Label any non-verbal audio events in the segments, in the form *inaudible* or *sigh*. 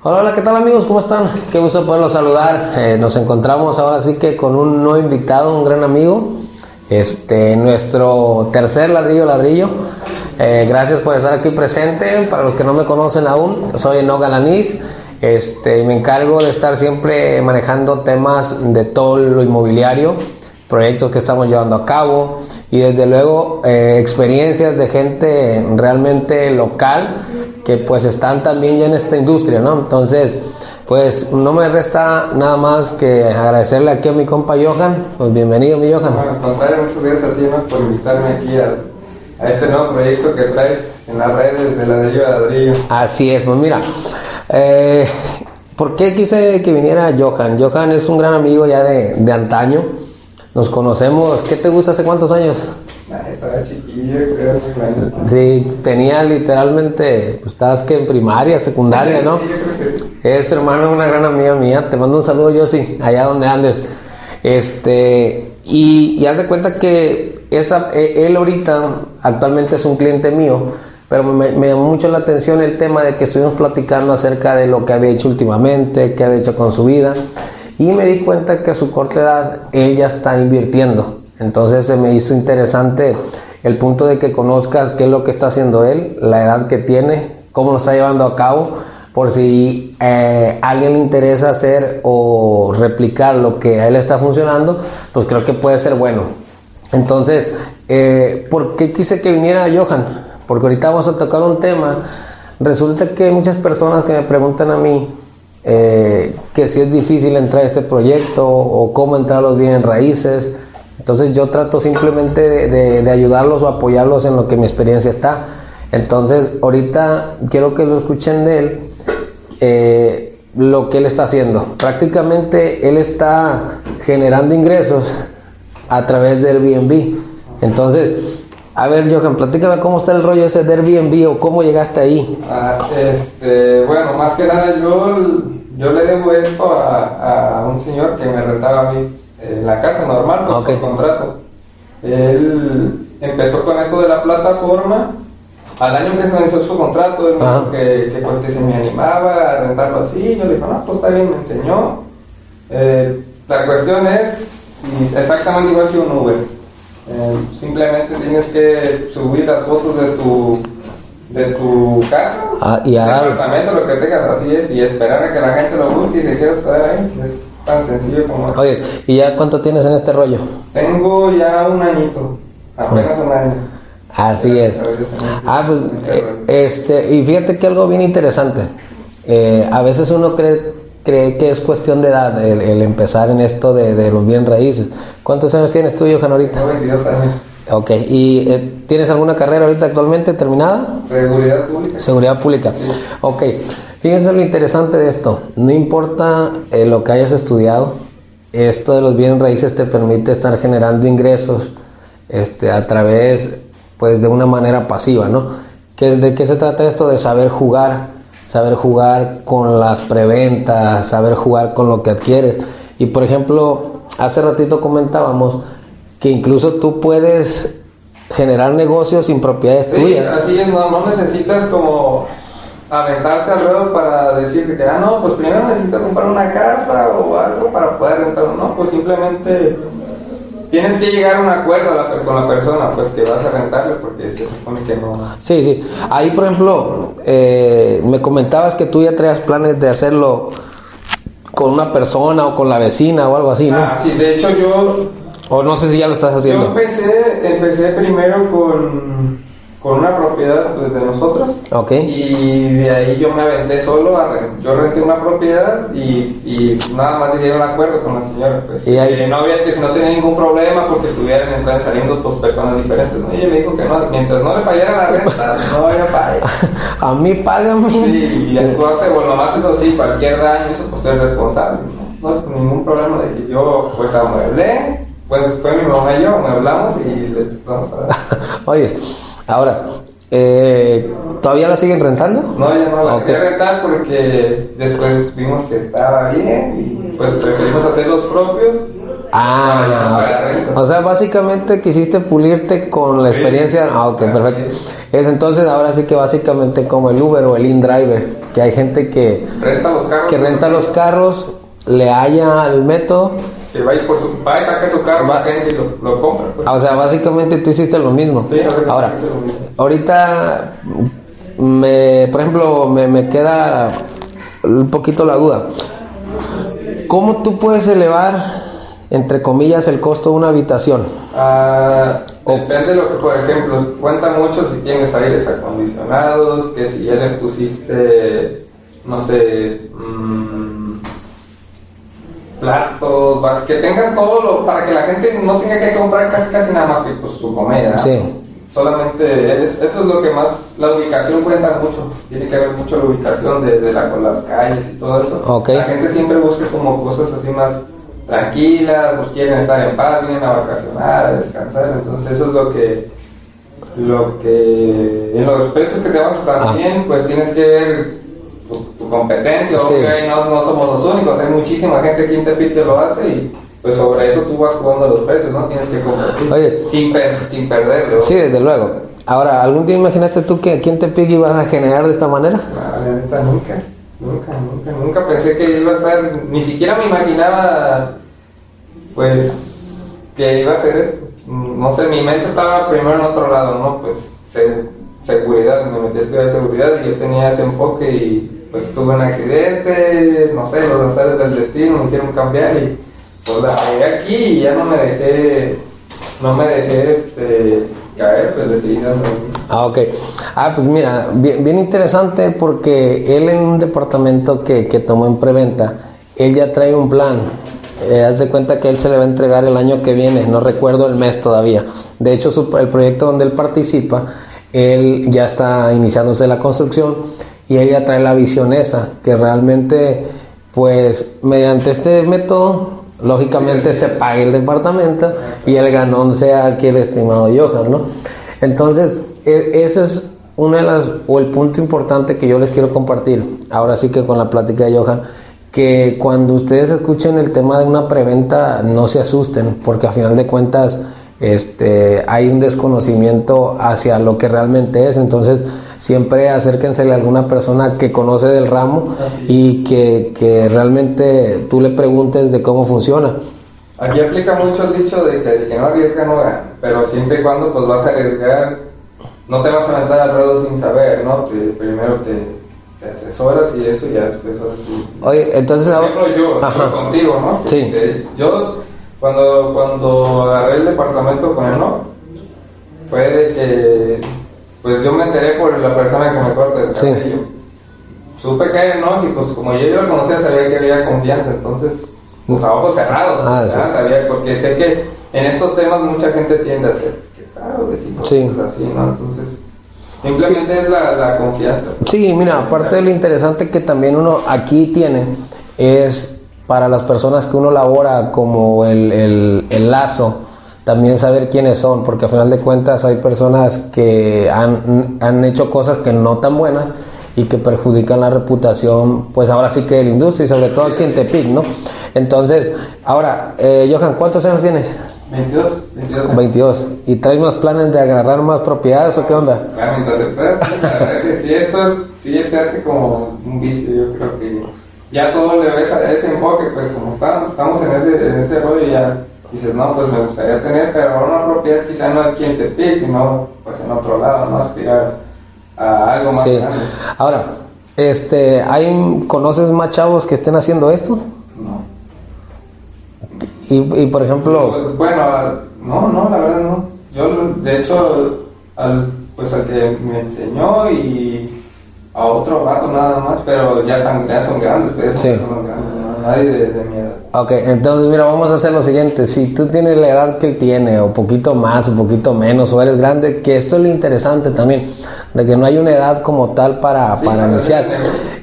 Hola, hola, ¿qué tal amigos? ¿Cómo están? Qué gusto poderlos saludar. Eh, nos encontramos ahora sí que con un nuevo invitado, un gran amigo. Este, nuestro tercer ladrillo ladrillo. Eh, gracias por estar aquí presente. Para los que no me conocen aún, soy Eno Galanís. Este, me encargo de estar siempre manejando temas de todo lo inmobiliario, proyectos que estamos llevando a cabo y desde luego eh, experiencias de gente realmente local que pues están también ya en esta industria, ¿no? Entonces, pues no me resta nada más que agradecerle aquí a mi compa Johan. Pues bienvenido, mi Johan. Bueno, contrario, muchas gracias a ti ¿no? por invitarme aquí a, a, este nuevo proyecto que traes en las redes de ladrillo a ladrillo. Así es, pues mira, eh, ¿por qué quise que viniera Johan? Johan es un gran amigo ya de, de antaño. Nos conocemos, ¿qué te gusta hace cuántos años? estaba chiquillo, creo. Sí, tenía literalmente, pues estabas que en primaria, secundaria, ¿no? Sí, yo creo que sí. Es hermano una gran amiga mía. Te mando un saludo, yo sí, allá donde andes. Este, y, y haz de cuenta que esa, e- él ahorita actualmente es un cliente mío, pero me, me llamó mucho la atención el tema de que estuvimos platicando acerca de lo que había hecho últimamente, qué había hecho con su vida. Y me di cuenta que a su corta edad él ya está invirtiendo. Entonces se me hizo interesante el punto de que conozcas qué es lo que está haciendo él, la edad que tiene, cómo lo está llevando a cabo, por si eh, a alguien le interesa hacer o replicar lo que a él está funcionando, pues creo que puede ser bueno. Entonces, eh, ¿por qué quise que viniera Johan? Porque ahorita vamos a tocar un tema. Resulta que hay muchas personas que me preguntan a mí eh, que si es difícil entrar a este proyecto o cómo entrar a los bienes raíces. Entonces yo trato simplemente de, de, de, ayudarlos o apoyarlos en lo que mi experiencia está. Entonces ahorita quiero que lo escuchen de él, eh, lo que él está haciendo. Prácticamente él está generando ingresos a través del Airbnb. Entonces, a ver Johan, platícame cómo está el rollo ese de Airbnb o cómo llegaste ahí. Ah, este, bueno, más que nada yo, yo le debo esto a, a un señor que me rentaba a mí en la casa normal, pues, Ok. por contrato. Él empezó con esto de la plataforma. Al año que se venció su contrato, él me dijo que, que, pues, que se me animaba a rentarlo así. Yo le dije, no, pues está bien, me enseñó. Eh, la cuestión es exactamente igual que un Uber. Eh, simplemente tienes que subir las fotos de tu, de tu casa, Ah, y a dar- departamento, lo que tengas, así es, y esperar a que la gente lo busque y se quiera hospedar ahí. Es tan sencillo como Oye, ¿y ya cuánto tienes en este rollo? Tengo ya un añito, apenas un año. Así es. Ah, pues, eh, este, y fíjate que algo bien interesante. Eh, a veces uno cree, cree que es cuestión de edad el, el empezar en esto de, de los bien raíces. ¿Cuántos años tienes tú, Johan, ahorita? Tengo 22 años. Ok, ¿y eh, tienes alguna carrera ahorita actualmente terminada? Seguridad pública. Seguridad pública. Ok, fíjense lo interesante de esto. No importa eh, lo que hayas estudiado, esto de los bienes raíces te permite estar generando ingresos este, a través, pues, de una manera pasiva, ¿no? ¿Qué ¿De qué se trata esto? De saber jugar, saber jugar con las preventas, saber jugar con lo que adquieres. Y, por ejemplo, hace ratito comentábamos que incluso tú puedes generar negocios sin propiedades Sí, tuyas. así es, no, no necesitas como aventarte alrededor para decirte que, ah, no, pues primero necesitas comprar una casa o algo para poder rentarlo. No, pues simplemente tienes que llegar a un acuerdo a la- con la persona, pues que vas a rentarle, porque se supone que no. Sí, sí. Ahí, por ejemplo, eh, me comentabas que tú ya traías planes de hacerlo con una persona o con la vecina o algo así, ¿no? Ah, sí, de hecho yo O no sé si ya lo estás Yo haciendo. empecé, empecé primero con, con una propiedad pues, de nosotros. Ok. Y de ahí yo me aventé solo. A yo renté una propiedad y, y nada más llegué a un acuerdo con la señora. Pues, Y ahí- que no había que si no tenía ningún problema porque estuvieran entrando y saliendo pues, personas diferentes. ¿no? Y ella me dijo que no, mientras no le fallara la renta, *laughs* no había falla. A mí págame. Sí, y actuaste, bueno, más eso sí, cualquier daño, eso pues eres responsable. No, no ningún problema de que yo pues amueblé, pues fue mi mamá y yo, amueblamos y le empezamos a dar. *laughs* Oye, ahora, eh, ¿todavía la siguen rentando? No, ya no la Ok. quería rentar porque después vimos que estaba bien y pues preferimos hacer los propios Ah, o sea, básicamente quisiste pulirte con la experiencia. Ah, ok, perfecto. Es entonces ahora sí que básicamente como el Uber o el InDriver, que hay gente que renta los carros, que renta los carros, le halla al método. Se va y por su, va y saca su carro va, y lo, lo compra. Pues. Ah, o sea, básicamente tú hiciste lo mismo. Sí, ahora, ahorita me, por ejemplo, me, me queda un poquito la duda. ¿Cómo tú puedes elevar, entre comillas, el costo de una habitación? Ah, depende de lo que, por ejemplo, cuenta mucho si tienes aires acondicionados, que si ya le pusiste, no sé, mmm, platos, que tengas todo lo, para que la gente no tenga que comprar casi casi nada más que pues, su comida. Sí. Solamente eso es lo que más, la ubicación cuenta mucho, tiene que ver mucho la ubicación de, la, con las calles y todo eso. La gente siempre busca como cosas así más tranquilas, pues quieren estar en paz, vienen a vacacionar, a descansar, entonces eso es lo que, lo que, en los precios que te vas también, ah. pues tienes que ver tu, competencia, no, no, somos los únicos, hay muchísima gente aquí en Tepic que lo hace y pues sobre eso tú vas jugando los precios, ¿no? Tienes que competir sin, sin perderlo. Sí, desde luego. Ahora, ¿algún día imaginaste tú que aquí en Tepic ibas a generar de esta manera? No, nunca, nunca, nunca, nunca pensé que iba a estar, ni siquiera me imaginaba, pues, que iba a ser esto. No sé, mi mente estaba primero en otro lado, ¿no? Pues, seguridad, me metí a estudiar seguridad y yo tenía ese enfoque y pues tuve un accidente, no sé, los azares del destino me hicieron cambiar y pues la pegué aquí y ya no me dejé, no me dejé este, caer, pues decidí dando. Ah, ok. Ah, pues mira, bien, bien interesante porque él en un departamento que, que tomó en preventa, él ya trae un plan. Eh, haz de cuenta que él se le va a entregar el año que viene, no recuerdo el mes todavía. De hecho, el proyecto donde él participa, él ya está iniciándose la construcción y ella trae la visión esa, que realmente, pues, mediante este método, lógicamente se pague el departamento y el ganón sea aquí el estimado Johan, ¿no? Entonces, e, ese es una de las, o el punto importante que yo les quiero compartir, ahora sí que con la plática de Johan, que cuando ustedes escuchen el tema de una preventa, no se asusten, porque a final de cuentas, este, hay un desconocimiento hacia lo que realmente es, entonces siempre acérquense a alguna persona que conoce del ramo y que, que, realmente tú le preguntes de cómo funciona. Aquí aplica mucho el dicho de que que no arriesga no gana, pero siempre y cuando pues vas a arriesgar, no te vas a meter al ruedo sin saber, ¿no? primero te, asesoras y eso ya después Oye, entonces Por ejemplo, yo, yo contigo, ¿no? Sí. Yo cuando, cuando agarré el departamento con el no, fue de que, pues yo me enteré por la persona que me corta el cabello. Supe que era no, y pues como yo, yo lo conocía, sabía que había confianza, entonces, pues a ojos cerrados, ah, sabía, porque sé que en estos temas mucha gente tiende a ser, que claro, decir cosas así, ¿no? Entonces, simplemente es la, la confianza. Sí, mira, aparte de lo interesante que también uno aquí tiene, es para las personas que uno labora como el, el, lazo, también saber quiénes son, porque a final de cuentas hay personas que han, han, hecho cosas que no tan buenas y que perjudican la reputación, pues ahora sí que de la industria y sobre todo aquí en Tepic, ¿no? Entonces, ahora, eh, Johan, ¿cuántos años tienes? 22, 22. 22. ¿Y traes más planes de agarrar más propiedades o qué onda? Claro, mientras se pueda, sí, esto es, sí se hace como un vicio, yo creo que ya todo le ves a ese enfoque, pues como estamos en ese, en ese rollo ya dices, no, pues me gustaría tener, pero una propiedad quizá no aquí en Tepic, sino pues en otro lado, no aspirar a algo más grande. Ahora, este, ¿hay, ¿conoces más chavos que estén haciendo esto? No. Y, y por ejemplo... Pues, bueno, no, no, la verdad no. Yo, de hecho, al, pues al que me enseñó y a otro rato nada más, pero ya son, son grandes, pues, sí. son grandes, nadie de, de, mi edad. Ok, entonces mira, vamos a hacer lo siguiente, si tú tienes la edad que él tiene, o poquito más, o poquito menos, o eres grande, que esto es lo interesante también, de que no hay una edad como tal para, para iniciar.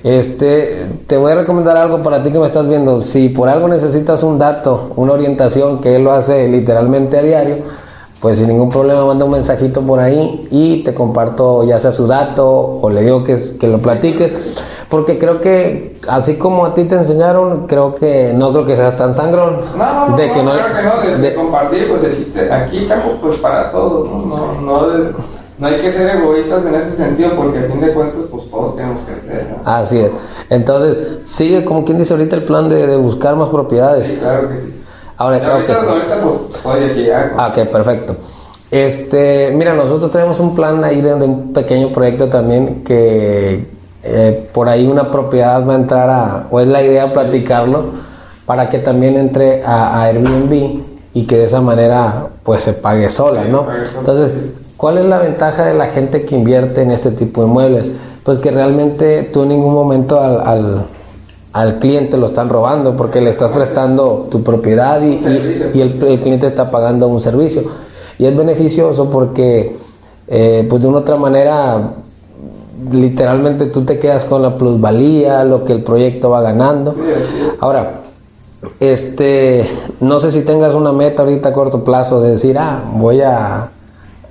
Este, te voy a recomendar algo para ti que me estás viendo, si por algo necesitas un dato, una orientación, que él lo hace literalmente a diario, pues sin ningún problema manda un mensajito por ahí y te comparto ya sea su dato o le digo que, que lo platiques. Porque creo que, así como a ti te enseñaron, creo que no creo que seas tan sangrón. No, no, de que no, creo que no, de, compartir, pues existe aquí campo pues para todos, ¿no? No, no, no, hay que ser egoístas en ese sentido, porque al fin de cuentas, pues todos tenemos que crecer, ¿no? Así es. Entonces, sigue como quien dice ahorita el plan de, de buscar más propiedades. Sí, claro que sí. Ahora, ahorita, ahorita pues, estoy aquí ya. Ah, ok, perfecto. Este, mira, nosotros tenemos un plan ahí de, un pequeño proyecto también que eh, por ahí una propiedad va a entrar a, o es la idea platicarlo, para que también entre a, Airbnb y que de esa manera pues se pague sola, ¿no? Entonces, ¿cuál es la ventaja de la gente que invierte en este tipo de muebles? Pues que realmente tú en ningún momento al, al, cliente lo están robando porque le estás prestando tu propiedad y, y, el, el cliente está pagando un servicio. Y es beneficioso porque, eh, pues de una otra manera, literalmente tú te quedas con la plusvalía, lo que el proyecto va ganando. Ahora, este, no sé si tengas una meta ahorita a corto plazo de decir, ah, voy a,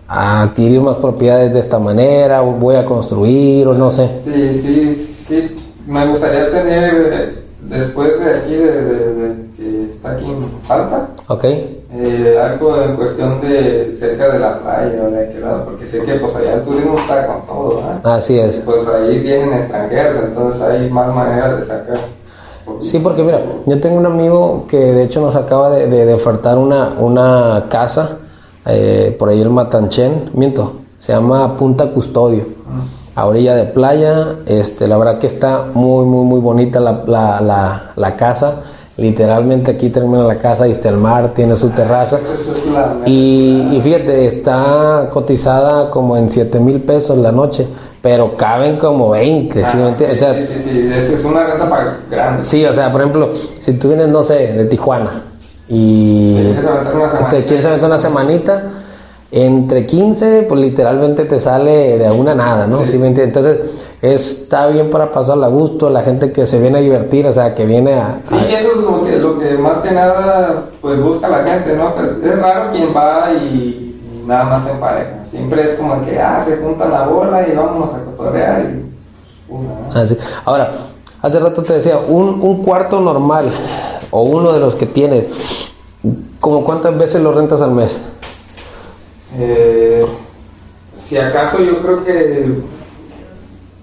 a adquirir más propiedades de esta manera, o voy a construir, o no sé. Sí, sí, sí. Me gustaría tener, después de aquí, de, que está aquí en Falta, okay eh, algo en cuestión de cerca de la playa o de aquel lado, porque sé que pues allá el turismo está con todo, Así es. Pues ahí vienen extranjeros, entonces hay más maneras de sacar. Sí, porque mira, yo tengo un amigo que de hecho nos acaba de, de, ofertar una, una casa eh, por ahí el Matanchen, miento, se llama Punta Custodio, a orilla de playa, este, la verdad que está muy, muy, muy bonita la, la, la, la casa Literalmente aquí termina la casa, y está el mar, tiene su terraza. Y, fíjate, está cotizada como en 7 mil pesos la noche, pero caben como 20. ¿sí, sí, sí, sí, es una renta para grande. Sí, o sea, por ejemplo, si tú vienes, no sé, de Tijuana y te quieres aventar una semanita, entre 15, pues literalmente te sale de una nada, ¿no? Sí. Entonces, está bien para pasarla a gusto, la gente que se viene a divertir, o sea, que viene a... Sí, eso es lo que, lo que más que nada, pues busca la gente, ¿no? Pues, es raro quien va y, nada más en pareja. Siempre es como que, ah, se junta la bola y vámonos a cotorrear y... Así. Ahora, hace rato te decía, un, un cuarto normal, o uno de los que tienes, ¿como cuántas veces lo rentas al mes? Eh, si acaso yo creo que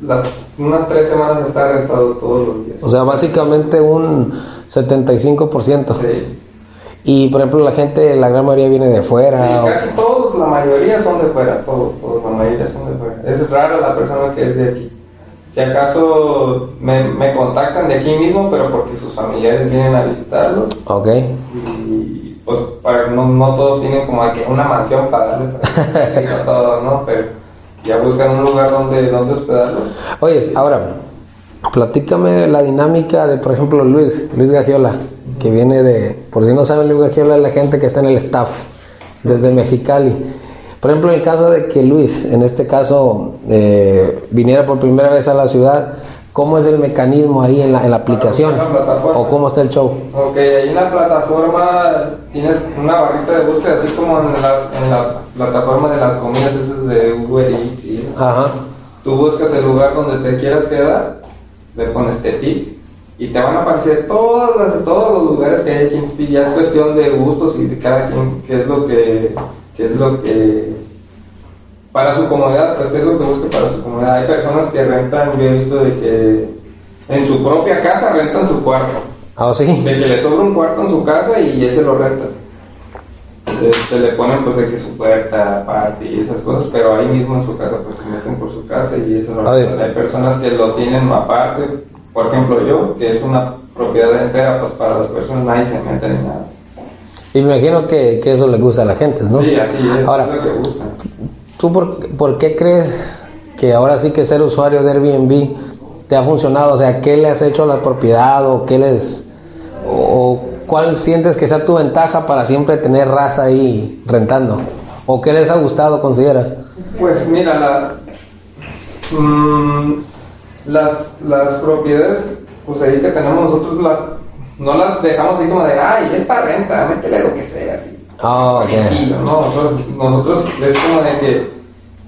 las, unas tres semanas está rentado todos los días. O sea, básicamente un 75%. Sí. Y por ejemplo, la gente, la gran mayoría viene de fuera. Sí, casi todos, la mayoría son de fuera, todos, todos, la mayoría son de fuera. Es rara la persona que es de aquí. Si acaso me, me contactan de aquí mismo, pero porque sus familiares vienen a visitarlos. Ok. Y pues para, no, no todos tienen como aquí una mansión para darles a *laughs* todos, ¿no? Pero ya buscan un lugar donde, donde hospedarlos. Oye, ahora, platícame la dinámica de, por ejemplo, Luis, Luis Gagiola, que viene de, por si no saben, Luis Gagiola es la gente que está en el staff desde Mexicali. Por ejemplo, en caso de que Luis, en este caso, eh, viniera por primera vez a la ciudad, ¿Cómo es el mecanismo ahí en la, en la aplicación? ¿O cómo está el show? Ok, ahí en la plataforma tienes una barrita de búsqueda, así como en la, en la plataforma de las comidas esas de Uber Eats. ¿sí? Ajá. Tú buscas el lugar donde te quieras quedar, le pones Tepic y te van a aparecer todas las, todos los lugares que hay aquí en Ya es cuestión de gustos y de cada quien qué es lo que, qué es lo que para su comodidad, pues qué es lo que busca para su comodidad. Hay personas que rentan, yo he visto de que en su propia casa rentan su cuarto. Ah, sí. De que le sobra un cuarto en su casa y ese lo rentan. Este, le ponen pues de que su puerta aparte y esas cosas, pero ahí mismo en su casa pues se meten por su casa y eso lo rentan. Hay personas que lo tienen aparte, por ejemplo yo, que es una propiedad entera, pues para las personas nadie se mete ni nada. Y me imagino que, que, eso le gusta a la gente, ¿no? Sí, así es, Ahora, es lo que gusta. ¿Tú por, qué crees que ahora sí que ser usuario de Airbnb te ha funcionado? O sea, ¿qué le has hecho a la propiedad o qué les... o cuál sientes que sea tu ventaja para siempre tener raza ahí rentando? ¿O qué les ha gustado, consideras? Pues mira, mm, las, las propiedades, pues ahí que tenemos nosotros, las, no las dejamos ahí como de, ay, es para renta, métele lo que sea, así. Oh, ¿no? Nosotros, nosotros es como de que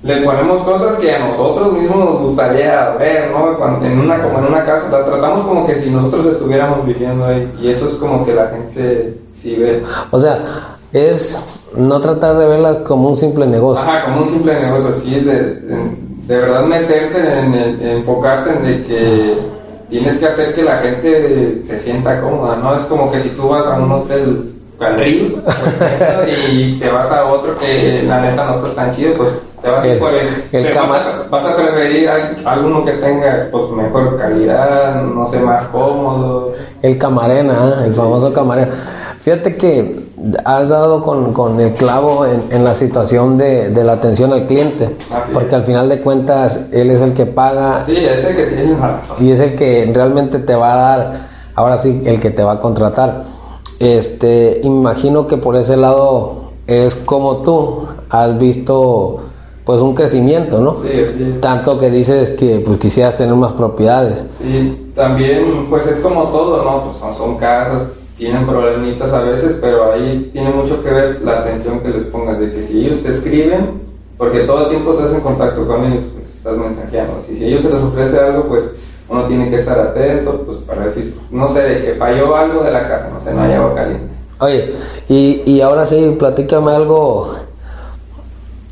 le ponemos cosas que a nosotros mismos nos gustaría ver, ¿no? Cuando, en una, como en una casa, la tratamos como que si nosotros estuviéramos viviendo ahí. Y eso es como que la gente sí ve. O sea, es no tratar de verla como un simple negocio. Ajá, como un simple negocio, sí, de, de, de verdad meterte en el, enfocarte en de que tienes que hacer que la gente se sienta cómoda, ¿no? Es como que si tú vas a un hotel al río y te vas a otro que la neta no está tan chido, pues te vas, El- por el, el te vas, a, vas a preferir a alguno que tenga pues mejor calidad, no sé, más cómodo. El camarena, ¿eh? el famoso camarena. Fíjate que has dado con, con el clavo en, en la situación de, de la atención al cliente, Así porque es. al final de cuentas él es el que paga Sí, ese que tiene razón. y es el que realmente te va a dar, ahora sí, el que te va a contratar. Este, imagino que por ese lado es como tú has visto pues un crecimiento, ¿no? Sí, sí. Tanto que dices que pues quisieras tener más propiedades. Sí, también pues es como todo, ¿no? Pues son, son casas, tienen problemitas a veces, pero ahí tiene mucho que ver la atención que les pongas, de que si ellos te escriben, porque todo el tiempo estás en contacto con ellos, pues estás mensajeando, y si ellos se les ofrece algo, pues uno tiene que estar atento, pues para ver si, no sé, de que falló algo de la casa, no sé, no hay agua caliente. Oye, y, y ahora sí, platícame algo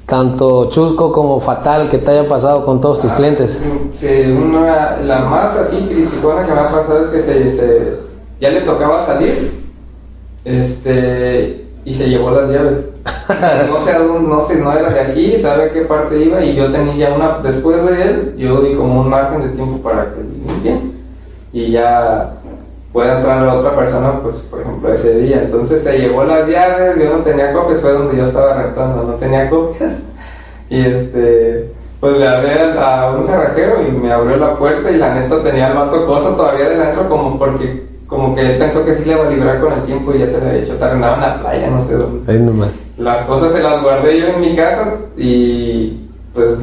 tanto chusco como fatal que te haya pasado con todos tus clientes. Sí, una- la más así criticona que me ha pasado es que se, se- ya le tocaba salir este y se llevó las llaves. *laughs* No sé a dónde, no sé, no era de aquí, sabe a qué parte iba y yo tenía ya una, después de él, yo di como un margen de tiempo para que limpien y ya pueda entrar la otra persona, pues por ejemplo ese día. Entonces se llevó las llaves, yo no tenía copias, fue donde yo estaba rentando, no tenía copias. Y este, pues le hablé a un cerrajero y me abrió la puerta y la neta tenía el vato cosas todavía de dentro como porque como que él pensó que sí le iba a librar con el tiempo y ya se le había hecho tarde en la playa, no sé dónde. Ahí nomás. Las cosas se las guardé yo en mi casa y pues,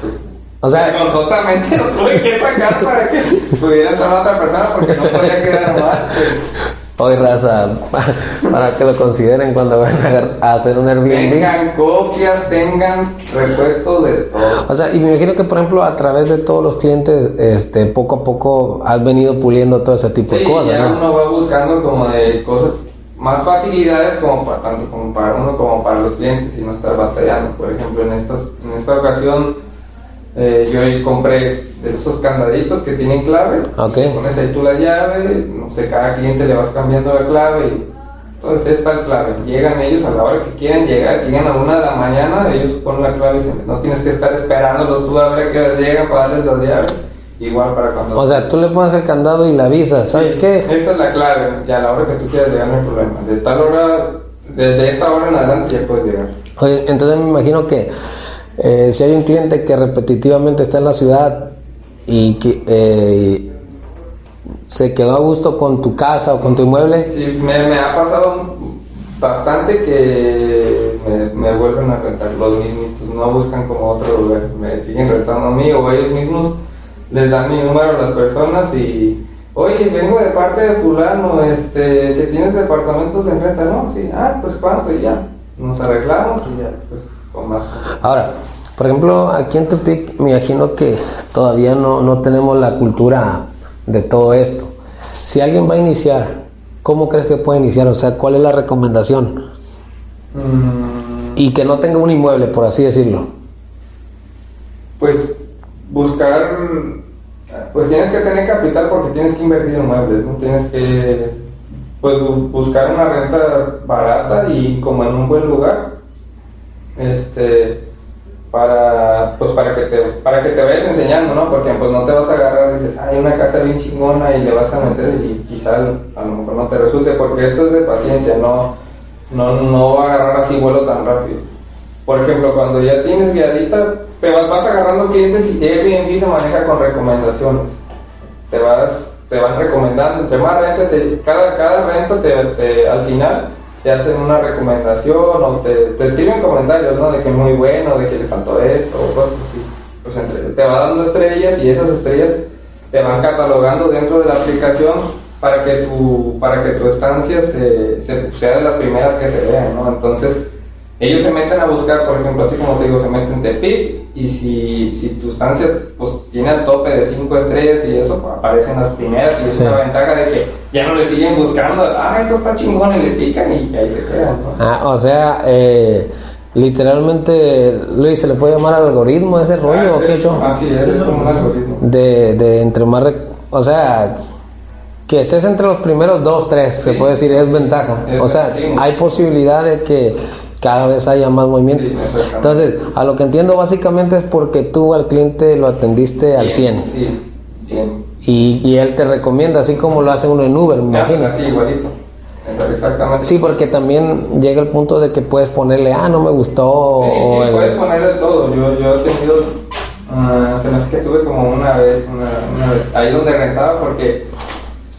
pues O sea- vergonzosamente *laughs* lo tuve que sacar para que pudiera entrar a otra persona porque no podía quedar mal. Pues, Hoy raza, *laughs* para que lo consideren cuando vayan a hacer un Airbnb. tengan copias, tengan repuesto de todo. O sea, y me imagino que por ejemplo a través de todos los clientes, este, poco a poco has venido puliendo todo ese tipo Sí, de cosas, ya ¿no? uno va buscando como de cosas, más facilidades como para tanto como para uno como para los clientes y no estar batallando. Por ejemplo, en estas, en esta ocasión eh, yo ahí compré de esos candaditos que tienen clave. Ok. y Pones ahí tú la llave, no sé, cada cliente le vas cambiando la clave y entonces está la clave. Llegan ellos a la hora que quieren llegar, llegan a una de la mañana, ellos ponen la clave y se no tienes que estar esperándolos tú a ver a qué hora llegan para darles las llaves. Igual para cuando O sea, tú le pones el candado y la avisas, ¿sabes Sí, qué? Esa es la clave, y a la hora que tú quieras llegar no hay problema. De tal hora, desde esta hora en adelante ya puedes llegar. Oye, entonces me imagino que eh, si hay un cliente que repetitivamente está en la ciudad y que eh, se quedó a gusto con tu casa o con tu inmueble, Sí, me, ha pasado bastante que me, me vuelven a rentar los mismos, no buscan como otro lugar, me siguen rentando a mí o ellos mismos les dan mi número a las personas y oye, vengo de parte de fulano, este, que tienes departamentos en renta, ¿no? Sí, ah, pues cuánto y ya, nos arreglamos y ya, pues con más. Ahora, por ejemplo, aquí en Tepic me imagino que todavía no, no tenemos la cultura de todo esto. Si alguien va a iniciar, ¿cómo crees que puede iniciar? O sea, ¿cuál es la recomendación? Mm, Y que no tenga un inmueble, por así decirlo. pues buscar, pues tienes que tener capital porque tienes que invertir en muebles, ¿no? Tienes que, pues bu- buscar una renta barata y como en un buen lugar, este, para, pues para que te, para que te vayas enseñando, ¿no? Porque pues no te vas a agarrar y dices, hay una casa bien chingona y le vas a meter y quizá a lo mejor no te resulte, porque esto es de paciencia, no, no, no va a agarrar así vuelo tan rápido. Por ejemplo, cuando ya tienes viadita, te vas, vas agarrando clientes y Airbnb se maneja con recomendaciones. Te vas, te van recomendando, entre más rentas, cada, cada renta te- al final te hacen una recomendación o te, te escriben comentarios, ¿no? De que muy bueno, de que le faltó esto o cosas así. Pues entre- te va dando estrellas y esas estrellas te van catalogando dentro de la aplicación para que tu, para que tu estancia se, se- sea de las primeras que se vean, ¿no? Entonces, ellos se meten a buscar, por ejemplo, así como te digo, se meten en Tepic y si, si tu estancia pues, tiene el tope de 5 estrellas y eso, pues, aparecen las primeras y es Sí. una ventaja de que ya no le siguen buscando, ah, eso está chingón y le pican y ahí se quedan. ¿no? Ah, o sea, eh, literalmente, Luis, ¿se le puede llamar algoritmo ese rollo Ah, o es qué eso. yo? Ah, sí, eso es como un algoritmo. De, de entre más, o sea, que estés entre los primeros dos, tres, se Sí. puede decir, es ventaja. Es- o sea, hay posibilidad de que cada vez haya más movimiento. Sí. Entonces, a lo que entiendo básicamente es porque tú al cliente lo atendiste al Bien, 100 Sí, bien. y, y él te recomienda, así como lo hace uno en Uber, me imagino. Sí, igualito. Exactamente. Sí, porque también llega el punto de que puedes ponerle, ah, no me gustó. Sí, o sí, el- puedes ponerle todo. Yo, yo he tenido, ah, se me hace que tuve como una vez, una, una vez, ahí donde rentaba porque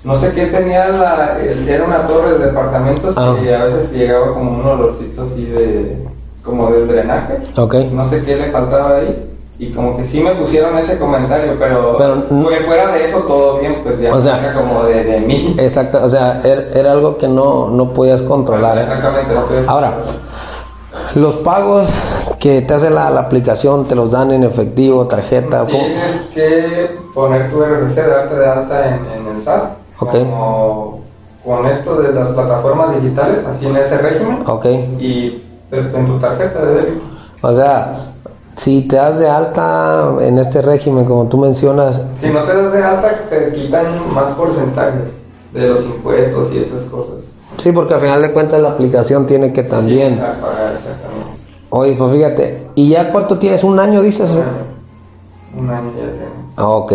no sé qué tenía, la, el- era una torre de departamentos Ah. y a veces llegaba como un olorcito así de, como del drenaje. Ok. No sé qué le faltaba ahí. Y como que sí me pusieron ese comentario, pero, Pero, fue fuera de eso todo bien, pues ya O sea, era como de, de mí. Exacto, o sea, era, era algo que no, no podías controlar. ¿eh? Exactamente, no podía- Ahora, los pagos que te hace la, la aplicación, ¿te los dan en efectivo, tarjeta? ¿cómo? Tienes que poner tu RFC de alta de alta en, en el SAT. Como con esto de las plataformas digitales, así en ese régimen. Y pues, en tu tarjeta de débito. o sea, si te das de alta en este régimen, como tú mencionas, Si no te das de alta, te quitan más porcentaje de los impuestos y esas cosas. sí, porque al final de cuentas la aplicación tiene que también. Pagar, exactamente. Oye, pues fíjate, ¿y ya cuánto tienes? ¿Un año dices? Un año. Un año ya tengo. Ah, ok,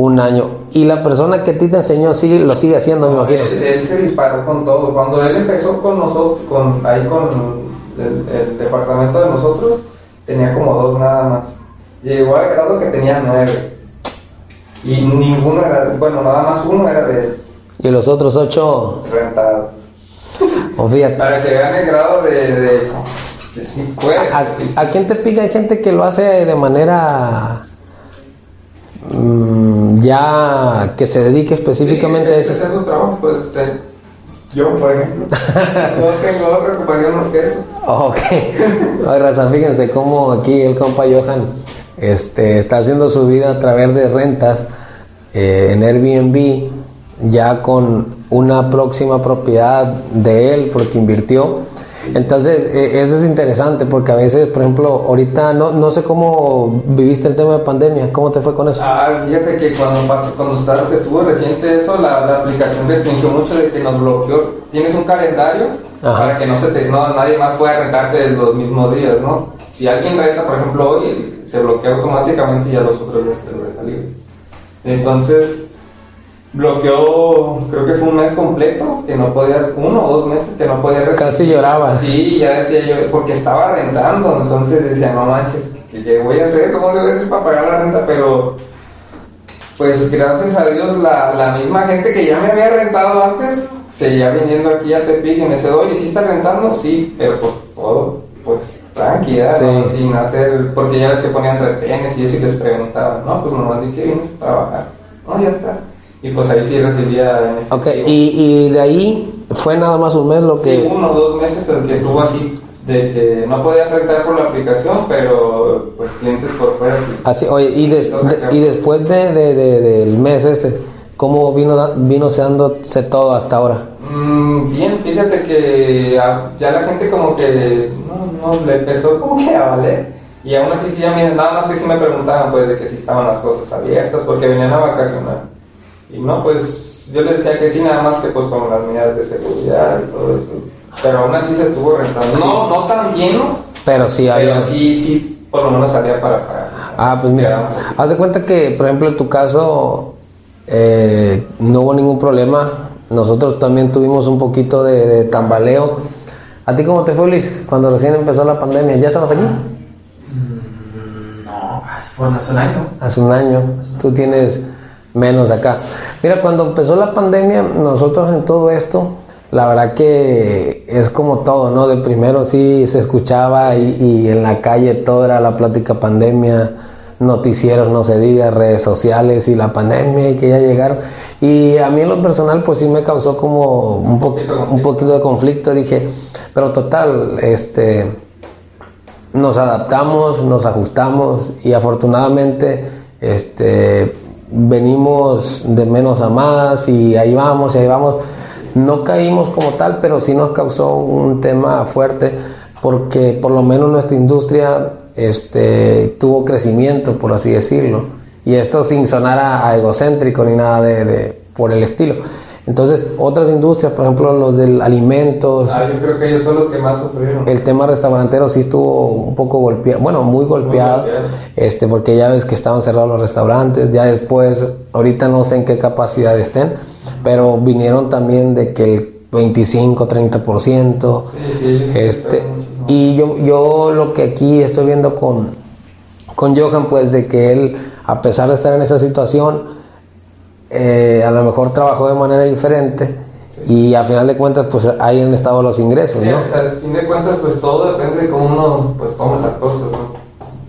un año. ¿Y la persona que a ti te enseñó sigue, lo sigue haciendo, me imagino? Él, él se disparó con todo. Cuando él empezó con nosotros, con, ahí con el, el departamento de nosotros, tenía como dos nada más. Llegó al grado que tenía nueve. Y ninguno era, bueno, nada más uno era de Y los otros ocho, rentados. o fíjate. Para que vean el grado de, de, de si puede. ¿A, que sí, a quién te pica? Hay gente que lo hace de manera mm, ya que se dedique específicamente a eso. trabajo, pues eh, yo, por ejemplo, no tengo otra ocupación más que eso. Ok. Oye, raza, fíjense cómo aquí el compa Johan este, está haciendo su vida a través de rentas eh, en Airbnb, ya con una próxima propiedad de él, porque invirtió. Entonces, eh, eso es interesante, porque a veces, por ejemplo, ahorita no, no sé cómo viviste el tema de pandemia, ¿cómo te fue con eso? Ah, fíjate que cuando pasó, cuando estaba- que estuvo reciente eso, la, la aplicación restringió mucho de que nos bloqueó. Tienes un calendario Ajá. para que no se te, no, nadie más pueda rentarte los mismos días, ¿no? Si alguien resta, por ejemplo, hoy, se bloquea automáticamente y ya los otros días te lo deja libres. Entonces, bloqueó, creo que fue un mes completo, que no podía, uno o dos meses que no podía rentar. Casi lloraba. Sí, ya decía yo, es porque estaba rentando, entonces decía, no manches, ¿qué, qué voy a hacer? ¿Cómo le voy a hacer para pagar la renta? Pero, pues gracias a Dios, la, la misma gente que ya me había rentado antes, seguía viniendo aquí a Tepic y me decía, oye, ¿sí estás rentando? Sí, pero pues todo, pues tranquila, Sí. ¿no? sin hacer, porque ya ves que ponían retenes y eso y les preguntaban, no, pues nomás di que vienes a trabajar, no, ya está. Y pues ahí sí recibía Ok, y, y de ahí fue nada más un mes lo Sí, que... uno o dos meses el que estuvo así, de que no podía rentar por la aplicación, pero pues clientes por fuera sí. Así, oye, y, de- y después de, de- de- del mes ese, ¿cómo vino, vino dándose todo hasta ahora? Mm, bien, fíjate que a- ya la gente como que no, no, le empezó como que a valer. Y aún así sí, a mí, nada más que sí me preguntaban pues de que si estaban las cosas abiertas, porque venían a vacacionar. Y no, pues yo les decía que sí, nada más que pues con las medidas de seguridad y todo eso. Pero aún así se estuvo rentando. No, no tan lleno, Pero sí había... pero sí, sí, por lo menos salía para pagar. Ah, pues mira, haz de cuenta que, por ejemplo, en tu caso eh, no hubo ningún problema. Nosotros también tuvimos un poquito de, de tambaleo. ¿A ti cómo te fue, Luis, cuando recién empezó la pandemia? ¿Ya estabas aquí? Mm, No, fue hace un año. Hace un año. Tú tienes menos acá. Mira, cuando empezó la pandemia, nosotros en todo esto, la verdad que es como todo, ¿no? De primero sí se escuchaba y, y en la calle todo era la plática pandemia, noticieros, no se diga, redes sociales y la pandemia y que ya llegaron. Y a mí en lo personal pues sí me causó como un, po- un poquito de conflicto, dije, pero total, este nos adaptamos, nos ajustamos y afortunadamente este, venimos de menos a más y ahí vamos y ahí vamos. No caímos como tal, pero sí nos causó un tema fuerte porque por lo menos nuestra industria este, tuvo crecimiento, por así decirlo. Y esto sin sonar a, egocéntrico ni nada de, por el estilo. Entonces, otras industrias, por ejemplo, los del alimentos. Ah, yo creo que ellos son los que más sufrieron. El tema restaurantero sí estuvo un poco golpeado, bueno, muy golpeado, este, porque ya ves que estaban cerrados los restaurantes, ya después, ahorita no sé en qué capacidad estén, pero vinieron también de que el 25, 30%. Sí, sí, este, y yo, yo lo que aquí estoy viendo con, con Johan, pues de que él, a pesar de estar en esa situación, eh, a lo mejor trabajó de manera diferente y a final de cuentas pues ahí han estado los ingresos, ¿no? A fin de cuentas pues todo depende de cómo uno pues toma las cosas,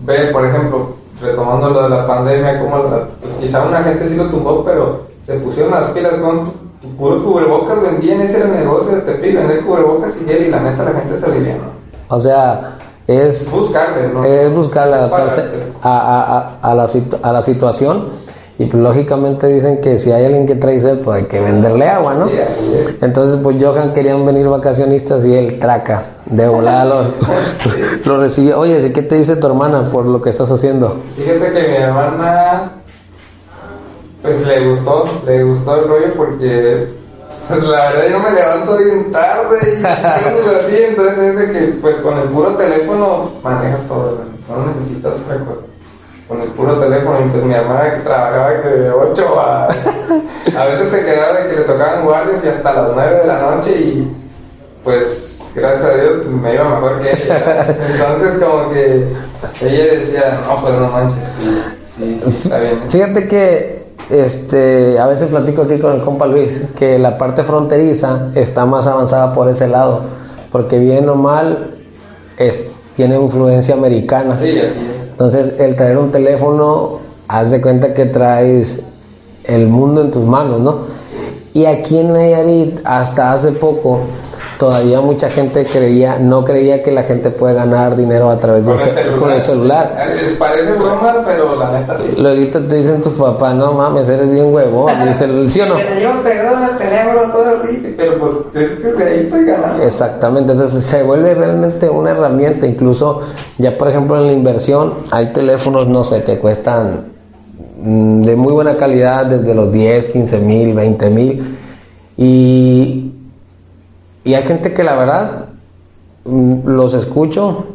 Ve, por ejemplo, retomando lo de la pandemia, como pues quizá una gente sí lo tumbó, pero se pusieron las pilas con puros cubrebocas, vendían, ese era el negocio de Tepi, vender cubrebocas y gel y la neta la gente se alivianó. O sea, es buscarle, ¿no? Es buscarle adaptarse a, a, a, la, a la situación y pues lógicamente dicen que si hay alguien que trae sed, pues hay que venderle agua, ¿no? Entonces, pues Johan querían venir vacacionistas y él traca, de volada lo, *laughs* lo recibió. Oye, ¿qué te dice tu hermana por lo que estás haciendo? Fíjate que mi hermana, pues le gustó, le gustó el rollo porque, pues la verdad yo me levanto bien tarde y *laughs* cosas así, entonces es de que, pues con el puro teléfono manejas todo, no necesitas otra cosa con el puro teléfono y pues mi hermana que trabajaba de 8 a... *laughs* a veces se quedaba de que le tocaban guardias y hasta las 9 de la noche y pues gracias a Dios me iba mejor que ella. Entonces como que ella decía, no, pues no manches, sí, sí, está bien. Fíjate que este, a veces platico aquí con el compa Luis que la parte fronteriza está más avanzada por ese lado, porque bien o mal es, tiene influencia americana. Sí, así es. Entonces, el traer un teléfono, haz de cuenta que traes el mundo en tus manos, ¿no? Y aquí en Nayarit, hasta hace poco, todavía mucha gente creía, no creía que la gente puede ganar dinero a través de con el celular. Les parece broma, pero la neta sí. Luego te dicen tus papás, no mames, eres bien huevón. *laughs* Dicen, ¿sí o no? Que te llevas pegado el teléfono todo el día, pero pues es que ahí estoy ganando. Exactamente, entonces se vuelve realmente una herramienta. Incluso, ya por ejemplo en la inversión, hay teléfonos, no sé, que cuestan mm, de muy buena calidad, desde los 10, 15 mil, 20 mil. Y y hay gente que la verdad mm, los escucho,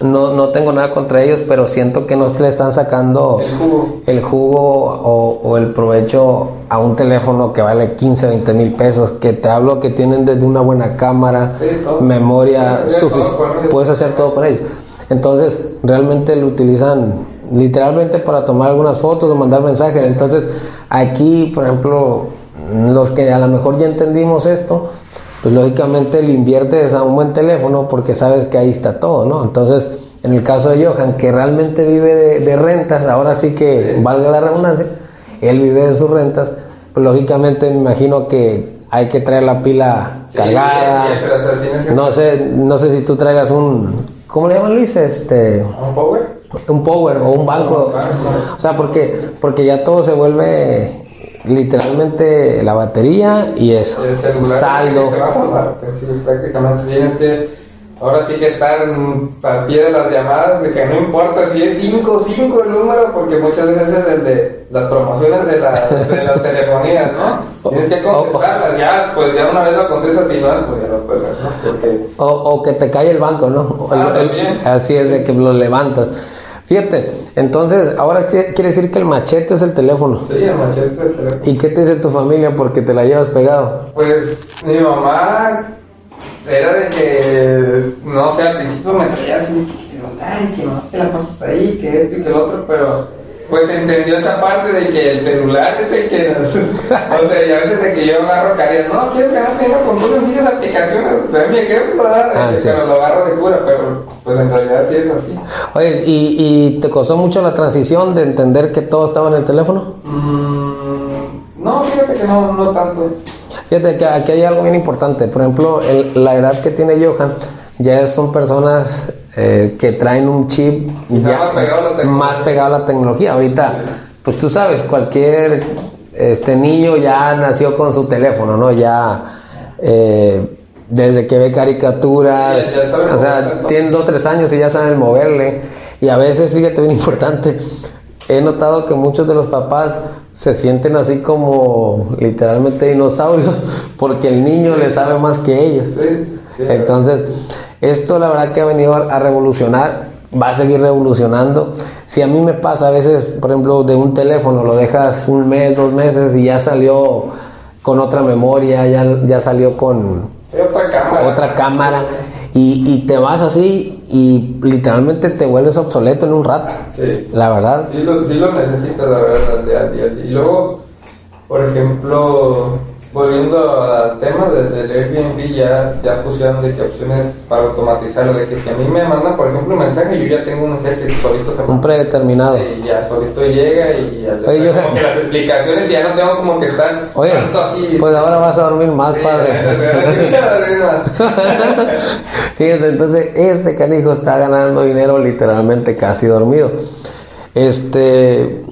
no, no tengo nada contra ellos, pero siento que no le están sacando el jugo, o, el provecho a un teléfono que vale 15, 20 mil pesos, que te hablo que tienen desde una buena cámara, memoria suficiente, puedes hacer todo con ellos. Entonces, realmente lo utilizan literalmente para tomar algunas fotos o mandar mensajes. Entonces, aquí, por ejemplo, los que a lo mejor ya entendimos esto, pues lógicamente le inviertes a un buen teléfono porque sabes que ahí está todo, ¿no? Entonces, en el caso de Johan, que realmente vive de, rentas, ahora sí que valga la redundancia, él vive de sus rentas, pues lógicamente me imagino que hay que traer la pila cargada. no sé, no sé si tú traigas un, ¿cómo le llaman Luis? Este, un power. Un power o un banco. O sea, porque, porque ya todo se vuelve literalmente la batería y eso. El celular saldo. Te va a sí, prácticamente tienes que ahora sí que estar al pie de las llamadas, de que no importa si es 5 5 el número, porque muchas veces es el de las promociones de, la, de las telefonías, ¿no? Tienes que contestarlas, ya, pues ya una vez lo contestas y no, pues ya lo puedes, ¿no? Porque... O, o, que te cae el banco, ¿no? Ah, así es, de que lo levantas. Fíjate, entonces ahora quiere decir que el machete es el teléfono. Sí, el machete es el teléfono. ¿Y qué te dice tu familia porque te la llevas pegado? Pues mi mamá era de que, no sé, al principio me traía así, que, que no te la pasas ahí, que esto y que lo otro, pero pues entendió esa parte de que el celular es el que nos, *laughs* o sea, y a veces de que yo agarro caries, no, quieres ganar dinero con dos sencillas aplicaciones, ve mi ejemplo, ¿verdad? Ah, pero lo agarro de cura, pero pues en realidad sí es así. Oye, ¿y, ¿y te costó mucho la transición de entender que todo estaba en el teléfono? Mm, no, fíjate que no, no tanto. Fíjate que aquí hay algo bien importante, por ejemplo, la edad que tiene Johan, ya son personas eh, que traen un chip ya más pegado a la tecnología. más pegado a la tecnología. Ahorita, pues tú sabes, cualquier este niño ya nació con su teléfono, ¿no? Ya eh, desde que ve caricaturas, Sí, o sea, tienen dos tres años y ya saben moverle. Y a veces, fíjate, bien *laughs* importante, he notado que muchos de los papás se sienten así como literalmente dinosaurios *laughs* porque el niño le sabe más que ellos. Sí. Entonces, esto la verdad que ha venido a revolucionar, va a seguir revolucionando. Si a mí me pasa a veces, por ejemplo, de un teléfono, lo dejas un mes, dos meses y ya salió con otra memoria, ya, ya salió con otra cámara. otra cámara y, y te vas así y literalmente te vuelves obsoleto en un rato, Sí. la verdad. Sí lo, sí lo necesitas, la verdad. Y luego, por ejemplo, volviendo al tema desde el Airbnb, ya, ya pusieron de que opciones para automatizarlo, de que si a mí me mandan, por ejemplo, un mensaje, yo ya tengo un mensaje que solito se Un manda. predeterminado. Sí, ya solito llega y ya Oye, yo- como que las explicaciones y ya no tengo como que estar Oye, tanto así. pues ahora vas a dormir más, Sí, padre. *laughs* *laughs* Fíjate, entonces este canijo está ganando dinero literalmente casi dormido. Este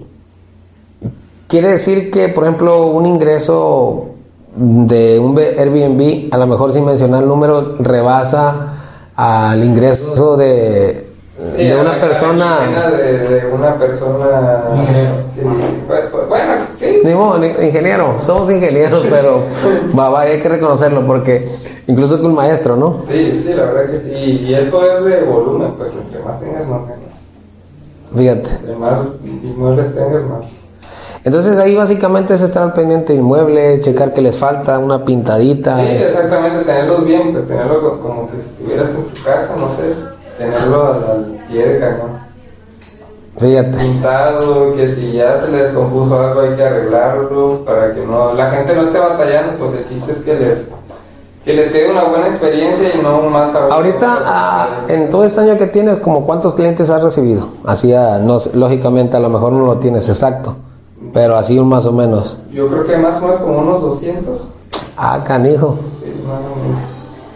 quiere decir que, por ejemplo, un ingreso de un Airbnb, a lo mejor sin mencionar el número, rebasa al ingreso de, Sí, de una persona. De, de una persona. Ingeniero. Sí, pues, pues, bueno, sí. Ni modo, ni- ingeniero, somos ingenieros, pero *laughs* va, va, hay que reconocerlo porque incluso que un maestro, ¿no? Sí, sí, la verdad que sí. Y esto es de volumen, pues entre más tengas, más ganas. Fíjate. Entre más inmuebles tengas, más. Entonces ahí básicamente es estar pendiente de inmuebles, checar que les falta una pintadita. Sí, este, exactamente, tenerlos bien, pues tenerlo co- como que si estuvieras en tu casa, no sé. Tenerlo al, pie de cañón. Fíjate. Pintado, que si ya se le descompuso algo hay que arreglarlo para que no la gente no esté batallando, pues el chiste es que les que les quede una buena experiencia y no un mal sabor. Ahorita, ah, en todo este año que tienes, como cuántos clientes has recibido? Así, ah, no, lógicamente, a lo mejor no lo tienes exacto, pero así un más o menos. Yo creo que más o menos como unos 200. Ah, canijo. Sí, más o menos.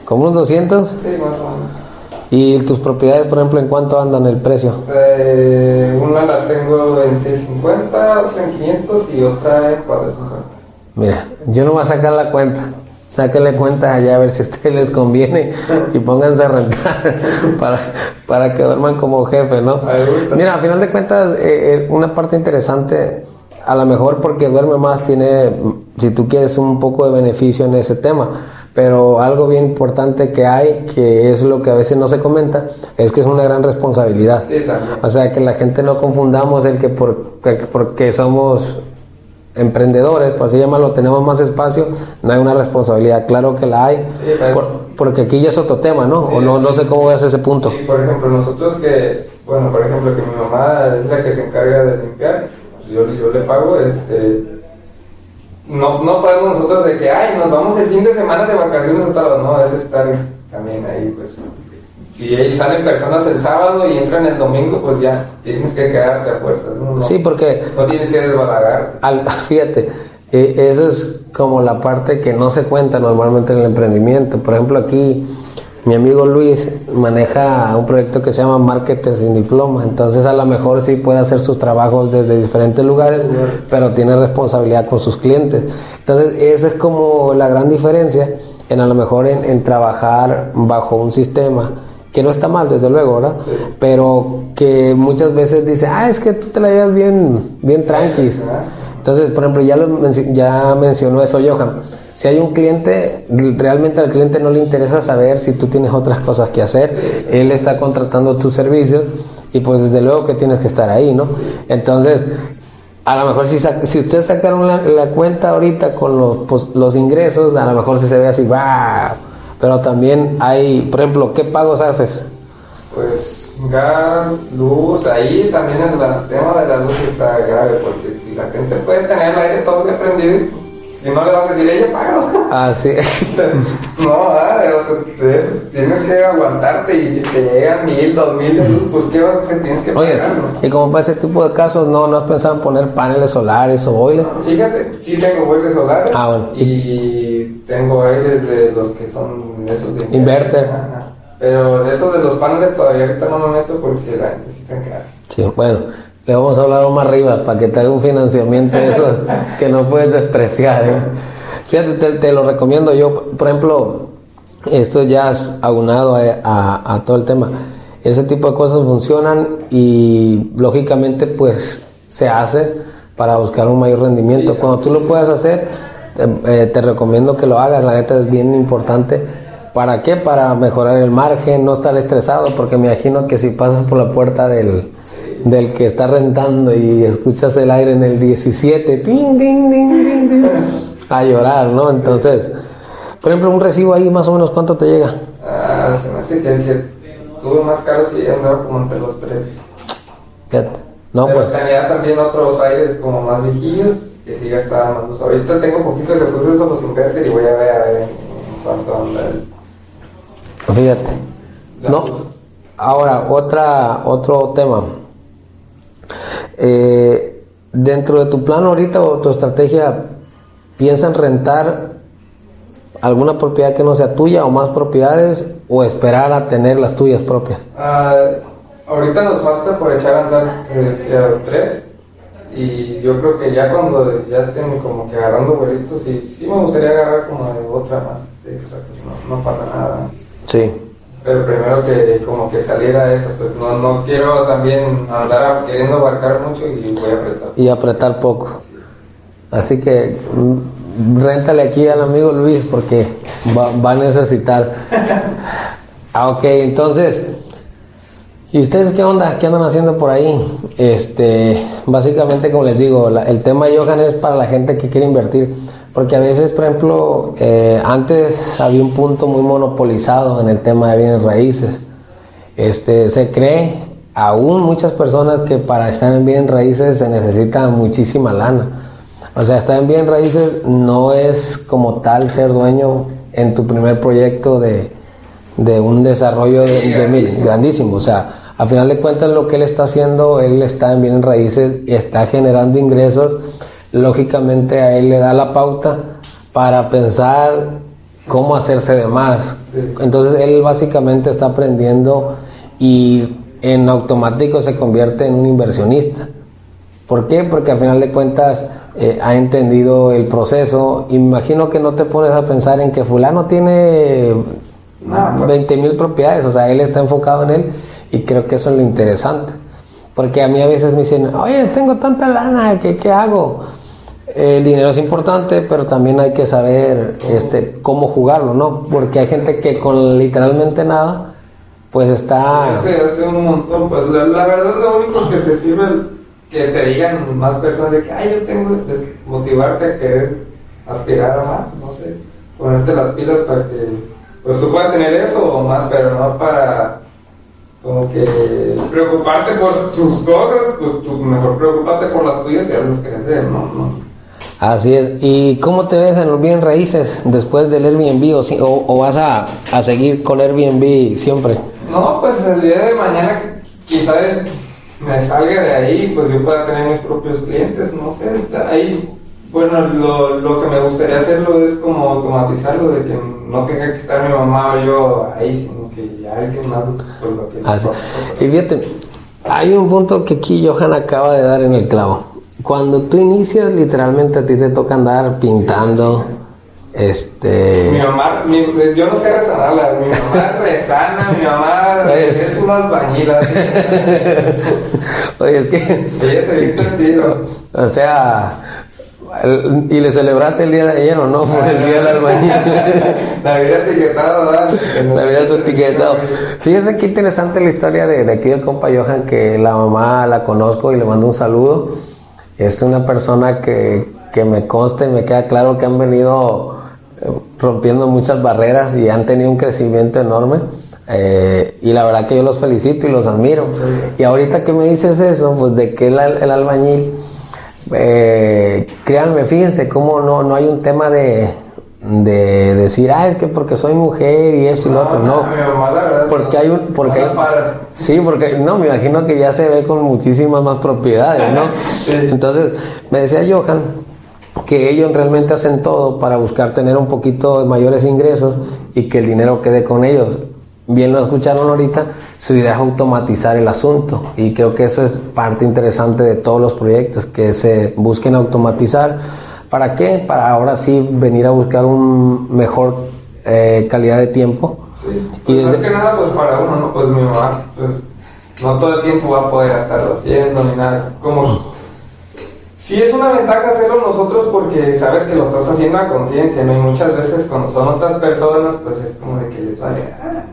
¿Como unos 200? Sí, más o menos. ¿Y tus propiedades, por ejemplo, en cuánto andan el precio? Eh, una la tengo en 650, otra en 500 y otra en 450. Mira, yo no voy a sacar la cuenta. Sáquenle cuenta allá a ver si a ustedes les conviene y pónganse a rentar *laughs* para, para que duerman como jefe, ¿no? Mira, a final de cuentas, eh, eh, una parte interesante, a lo mejor porque duerme más, tiene, si tú quieres, un poco de beneficio en ese tema. Pero algo bien importante que hay, que es lo que a veces no se comenta, es que es una gran responsabilidad. Sí. O sea, que la gente no confundamos el que por, que porque somos emprendedores, por así llamarlo, tenemos más espacio, no hay una responsabilidad. Claro que la hay, Sí, pero- por- porque aquí ya es otro tema, ¿no? Sí, o no, sí. no sé cómo veas ese punto. Sí, por ejemplo, nosotros que, bueno, por ejemplo, que mi mamá es la que se encarga de limpiar, yo, yo le pago, este, no, no podemos nosotros de que, ay, nos vamos el fin de semana de vacaciones a tal lado", no, es estar también ahí, pues, si ahí salen personas el sábado y entran el domingo, pues ya tienes que quedarte a fuerzas, ¿no? No- Sí, porque no tienes que desbalagarte. al, *laughs* fíjate, eh, eso es como la parte que no se cuenta normalmente en el emprendimiento. Por ejemplo, aquí mi amigo Luis maneja un proyecto que se llama Marketing sin Diploma. Entonces, a lo mejor sí puede hacer sus trabajos desde diferentes lugares, pero tiene responsabilidad con sus clientes. Entonces, esa es como la gran diferencia en a lo mejor en, en trabajar bajo un sistema que no está mal, desde luego, ¿verdad? Sí. Pero que muchas veces dice, ah, es que tú te la llevas bien, bien tranquis. Entonces, por ejemplo, ya, lo ya mencionó eso Johan. Si hay un cliente, realmente al cliente no le interesa saber si tú tienes otras cosas que hacer. Él está contratando tus servicios y pues desde luego que tienes que estar ahí, ¿no? Entonces, a lo mejor si, si ustedes sacaron la, cuenta ahorita con los, pues, los ingresos, a lo mejor si se ve así, wow. Pero también hay, por ejemplo, ¿qué pagos haces? Pues gas, luz, ahí también el, tema de la luz está grave, porque si la gente puede tener el aire todo prendido, si no le vas a decir, ella págalo. Así. *laughs* no, ah, o sea, tienes que aguantarte y si te llegan mil, dos mil de luz, pues qué vas a hacer, tienes que Oye, pagarlo. y como para ese tipo de casos, ¿no, no has pensado en poner paneles solares o boilers? Fíjate, sí tengo boilers solares Ah, bueno. y tengo aires de los que son esos de Inverter. Ajá. Pero eso de los paneles todavía ahorita no me meto porque la gente sí está en. Sí, bueno, le vamos a hablar más arriba para que te haga un financiamiento de eso *laughs* que no puedes despreciar. ¿eh? Fíjate, te, te lo recomiendo yo. Por ejemplo, esto ya es aunado a, a- a todo el tema. Ese tipo de cosas funcionan y lógicamente pues se hace para buscar un mayor rendimiento. Cuando tú lo puedas hacer, te, eh, te recomiendo que lo hagas. La neta es bien importante. ¿Para qué? Para mejorar el margen, no estar estresado, porque me imagino que si pasas por la puerta del, del que está rentando y escuchas el aire en el 17, ting, ding, ding, ding, ding, a llorar, ¿no? Entonces, por ejemplo, un recibo ahí más o menos, ¿cuánto te llega? Ah, se me hace que el que tuve más caro sí andaba como entre los tres. Fíjate. No, Pero pues, tenía también otros aires como más viejillos que sí gastaban más luz. Ahorita tengo poquitos recursos los inverter y voy a ver a ver en, en cuánto anda el. fíjate. la No, luz. ahora, otra, otro tema. Eh, dentro de tu plan ahorita o tu estrategia, ¿piensan rentar alguna propiedad que no sea tuya o más propiedades o esperar a tener las tuyas propias? Ah, ahorita nos falta por echar a andar, que decía, tres. Y yo creo que ya cuando ya estén como que agarrando vuelitos, sí, sí me gustaría agarrar como de otra más de extra, pues no, no pasa nada. Sí. Pero primero que como que saliera eso, pues no, no quiero también andar queriendo abarcar mucho y voy a apretar. y apretar poco. Así que mm, réntale aquí al amigo Luis porque va, va a necesitar. *laughs* Ah, ok, entonces, ¿y ustedes qué onda? ¿Qué andan haciendo por ahí? Este, básicamente, como les digo, la- el tema de Johan es para la gente que quiere invertir. Porque a veces, por ejemplo, eh, antes había un punto muy monopolizado en el tema de bienes raíces. Este, se cree aún muchas personas que para estar en bienes raíces se necesita muchísima lana. O sea, estar en bienes raíces no es como tal ser dueño en tu primer proyecto de, de un desarrollo de, de mil- grandísimo. grandísimo. O sea, a final de cuentas lo que él está haciendo, él está en bienes raíces, está generando ingresos, lógicamente a él le da la pauta para pensar cómo hacerse de más. Sí. Entonces él básicamente está aprendiendo y en automático se convierte en un inversionista. ¿Por qué? Porque al final de cuentas eh, ha entendido el proceso. Imagino que no te pones a pensar en que fulano tiene No, pues. 20 mil propiedades, o sea, él está enfocado en él y creo que eso es lo interesante. Porque a mí a veces me dicen, oye, tengo tanta lana, ¿qué, qué hago? El dinero es importante, pero también hay que saber este, cómo jugarlo, ¿no? Porque hay gente que con literalmente nada, pues está... Ese hace un montón, pues la, la verdad lo único que te sirve que te digan más personas de que, ay, yo tengo, es motivarte a querer aspirar a más, no sé, ponerte las pilas para que, pues tú puedas tener eso o más, pero no para como que preocuparte por tus cosas, pues tú mejor preocuparte por las tuyas y hazlas crecer, no, no. Así es. ¿Y cómo te ves en los bien raíces después del Airbnb o, si- o- o vas a, a seguir con Airbnb siempre? No, pues el día de mañana quizá me salga de ahí, pues yo pueda tener mis propios clientes, no sé, ahí, bueno, lo, lo que me gustaría hacerlo es como automatizarlo, de que no tenga que estar mi mamá o yo ahí, sino que ya alguien más pues lo tiene. Así. Y fíjate, hay un punto que aquí Johan acaba de dar en el clavo. Cuando tú inicias, literalmente a ti te toca andar pintando, Mi este... mamá, mi- yo no sé rezarla, mi mamá es *laughs* rezana, mi mamá Es- una albañila, Oye, es que... ella se viste el tiro. O sea... el- y le celebraste el día de ayer o no, por el día del albañil. *laughs* Navidad etiquetada, ¿verdad? Navidad etiquetado. Fíjese qué interesante la historia de, de aquí del compa Johan, que la mamá la conozco y le mando un saludo. Es una persona que, que me consta y me queda claro que han venido eh, rompiendo muchas barreras y han tenido un crecimiento enorme. Eh, y la verdad que yo los felicito y los admiro. Y ahorita que me dices eso, pues de que el, el albañil, eh, créanme, fíjense cómo no, no hay un tema de, de decir, ah, es que porque soy mujer y esto y lo otro. No, mamá, verdad, porque hay un, porque hay- sí, porque no, me imagino que ya se ve con muchísimas más propiedades, ¿no? *laughs* Sí. Entonces, me decía Johan que ellos realmente hacen todo para buscar tener un poquito de mayores ingresos y que el dinero quede con ellos. bien lo escucharon ahorita, su idea es automatizar el asunto y creo que eso es parte interesante de todos los proyectos, que se busquen automatizar. ¿Para qué? Para ahora sí venir a buscar un mejor eh, calidad de tiempo. Sí. Pues Y más desde- que nada, pues para uno, ¿no? Pues mi mamá, pues no todo el tiempo va a poder estarlo haciendo ni nada. Como. Sí es una ventaja hacerlo nosotros porque sabes que lo estás haciendo a conciencia, ¿no? Y muchas veces cuando son otras personas, pues es como de que les vale, ah,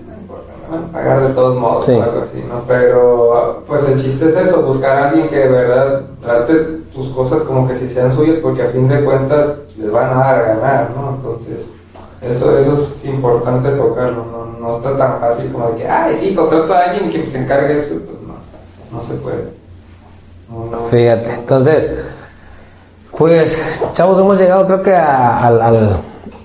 van a pagar de todos modos Sí. o algo así, ¿no? Pero, pues el chiste es eso, buscar a alguien que de verdad trate tus cosas como que si sean suyas porque a fin de cuentas les van a dar a ganar, ¿no? Entonces, eso, eso es importante tocarlo, no, no está tan fácil como de que, ay, sí, contrato a alguien que se encargue de eso, pues no, no se puede. No, no. Fíjate, entonces, pues, chavos, hemos llegado creo que a- al,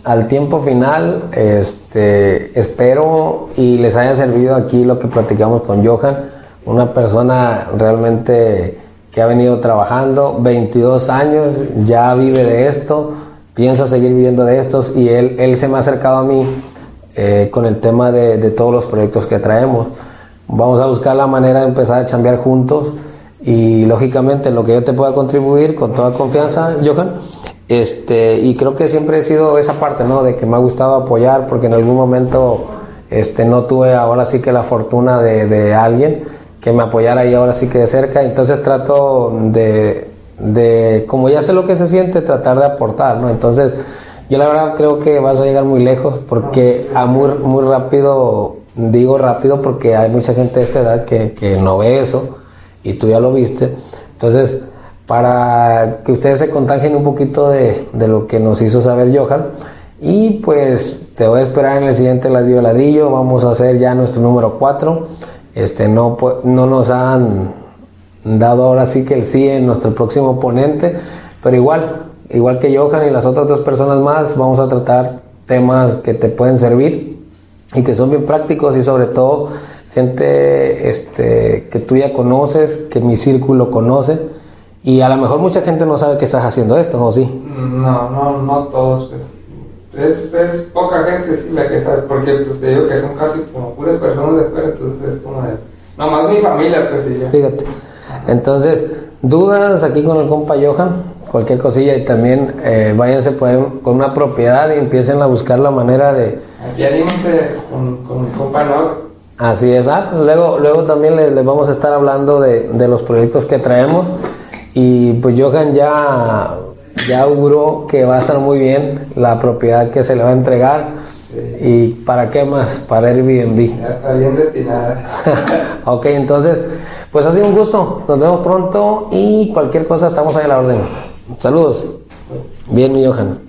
al- tiempo final. Este, espero y les haya servido aquí lo que platicamos con Johan, una persona realmente que ha venido trabajando 22 años, ya vive de esto, piensa seguir viviendo de estos y él, él se me ha acercado a mí eh, con el tema de, de todos los proyectos que traemos. Vamos a buscar la manera de empezar a chambear juntos y lógicamente lo que yo te pueda contribuir con toda confianza, Johan. Este, y creo que siempre he sido esa parte, ¿no? De que me ha gustado apoyar porque en algún momento este, no tuve ahora sí que la fortuna de, de alguien que me apoyara ahí ahora sí que de cerca. Entonces trato de, de, como ya sé lo que se siente, tratar de aportar, ¿no? Entonces, yo la verdad creo que vas a llegar muy lejos porque a muy, muy rápido, digo rápido porque hay mucha gente de esta edad que, que no ve eso y tú ya lo viste. Entonces, para que ustedes se contagien un poquito de, de lo que nos hizo saber Johan. Y pues te voy a esperar en el siguiente ladrillo ladrillo. Vamos a hacer ya nuestro número 4. Este, no, no nos han dado ahora sí que el sí en nuestro próximo ponente, pero igual, igual que Johan y las otras dos personas más, vamos a tratar temas que te pueden servir y que son bien prácticos y sobre todo gente este, que tú ya conoces, que mi círculo conoce y a lo mejor mucha gente no sabe que estás haciendo esto, ¿o sí? No, no, no todos, pues. Es, es poca gente, sí, la que sabe, porque pues te digo que son casi como puras personas de fuera, entonces es como de... Nomás mi familia, pues, ya. Fíjate. Entonces, dudas aquí con el compa Johan, cualquier cosilla y también eh, váyanse por ahí con una propiedad y empiecen a buscar la manera de, Aquí anímense con, con mi compa Nock. Así es, ah, luego, luego también les, les vamos a estar hablando de, de los proyectos que traemos y pues Johan ya, ya auguró que va a estar muy bien la propiedad que se le va a entregar y para qué más, para Airbnb. Ya está bien destinada. *laughs* ok, entonces, pues ha sido un gusto, nos vemos pronto y cualquier cosa estamos ahí a la orden. Saludos. Bien, mi Johan.